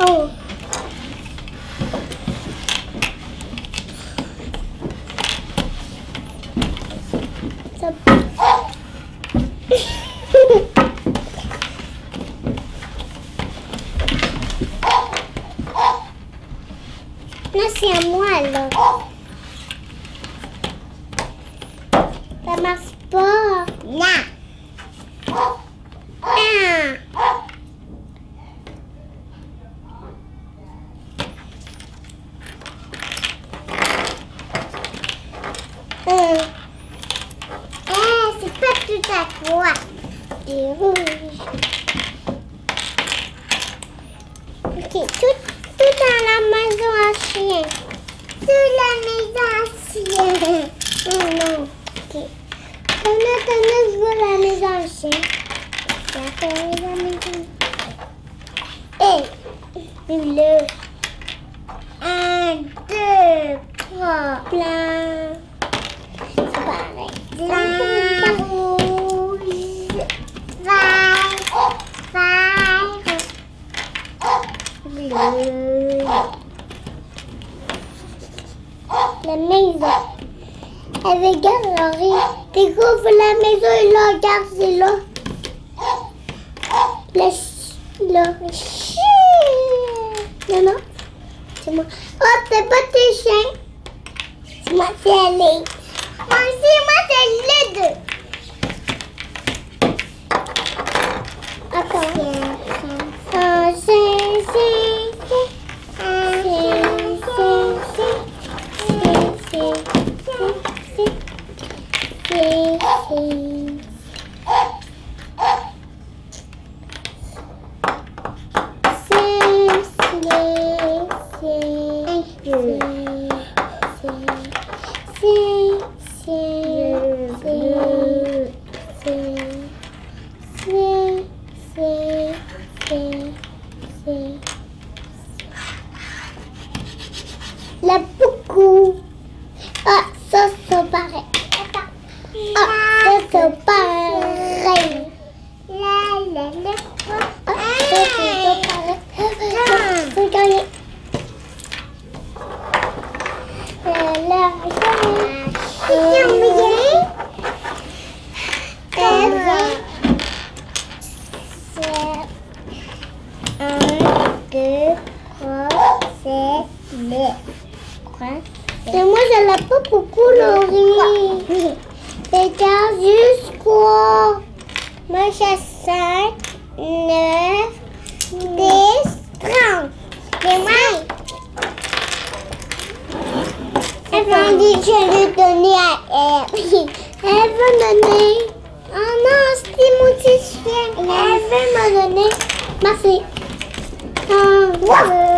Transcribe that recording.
Oh. Là, c'est à moi. Ça marche pas. Non. Ah. Euh. Ah, c'est pas tout à toi. C'est rouge. Ok, tout, tout dans la maison à chien. Tout la maison à chien. Oh non. Ok. Tenez, tenez, je veux la maison à chien. D'accord, la maison. Et le un, deux, trois, plein. La maison. Elle regarde Laurie. Découvre la maison et la regarde, c'est là. Le le chien. Non, non. C'est moi. Oh, c'est pas tes chiens. C'est moi, c'est elle. Moi aussi, moi, c'est les deux. Attends. Un, c'est, c'est, c'est. Un, c'est, c'est, c'est. C'est, c'est, c'est, c'est. C'est, c'est. La beaucoup. Ah, ça, c'est pareil. Ah, ça, c'est pareil. La, la, la. Ah, ça, c'est pareil. C'est gagné. La, la, Un, deux, trois, sept, neuf. Et moi, je l'ai pas beaucoup, Laurie. Regarde. Moi, j'ai 5, 9, 10, 30. Et moi, elle m'a dit que je vais donner à elle. Elle veut donner. Oh non, c'est mon petit chien. Elle veut me donner. Merci. Un,